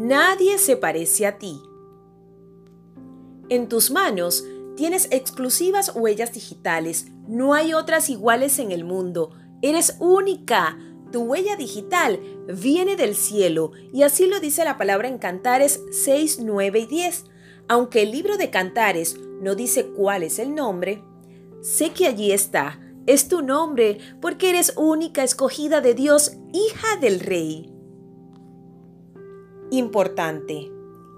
Nadie se parece a ti. En tus manos tienes exclusivas huellas digitales. No hay otras iguales en el mundo. Eres única. Tu huella digital viene del cielo y así lo dice la palabra en Cantares 6, 9 y 10. Aunque el libro de Cantares no dice cuál es el nombre, sé que allí está. Es tu nombre porque eres única, escogida de Dios, hija del rey. Importante.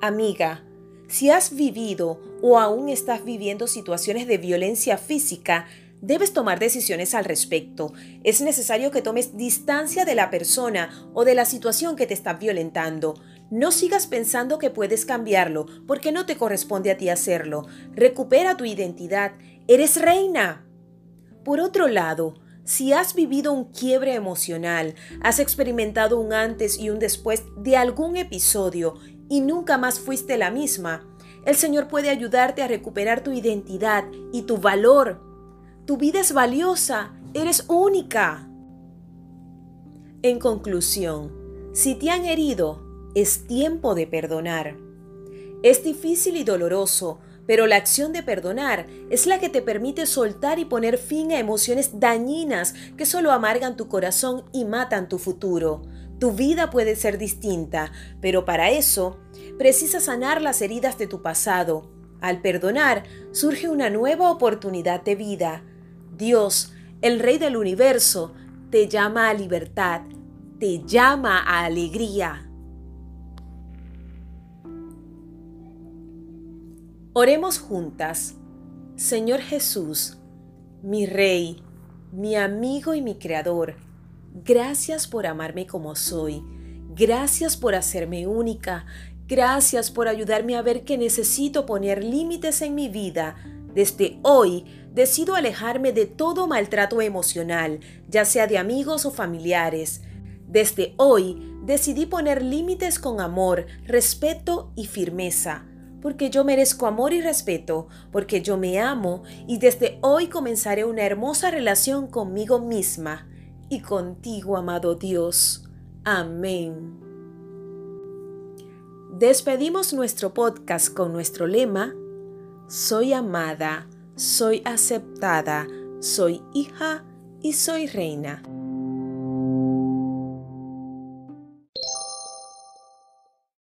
Amiga, si has vivido o aún estás viviendo situaciones de violencia física, debes tomar decisiones al respecto. Es necesario que tomes distancia de la persona o de la situación que te está violentando. No sigas pensando que puedes cambiarlo, porque no te corresponde a ti hacerlo. Recupera tu identidad. Eres reina. Por otro lado, si has vivido un quiebre emocional, has experimentado un antes y un después de algún episodio y nunca más fuiste la misma, el Señor puede ayudarte a recuperar tu identidad y tu valor. Tu vida es valiosa, eres única. En conclusión, si te han herido, es tiempo de perdonar. Es difícil y doloroso, pero la acción de perdonar es la que te permite soltar y poner fin a emociones dañinas que solo amargan tu corazón y matan tu futuro. Tu vida puede ser distinta, pero para eso precisas sanar las heridas de tu pasado. Al perdonar, surge una nueva oportunidad de vida. Dios, el Rey del universo, te llama a libertad, te llama a alegría. Oremos juntas. Señor Jesús, mi Rey, mi amigo y mi Creador, gracias por amarme como soy. Gracias por hacerme única. Gracias por ayudarme a ver que necesito poner límites en mi vida. Desde hoy decido alejarme de todo maltrato emocional, ya sea de amigos o familiares. Desde hoy decidí poner límites con amor, respeto y firmeza porque yo merezco amor y respeto, porque yo me amo y desde hoy comenzaré una hermosa relación conmigo misma y contigo, amado Dios. Amén. Despedimos nuestro podcast con nuestro lema, Soy amada, soy aceptada, soy hija y soy reina.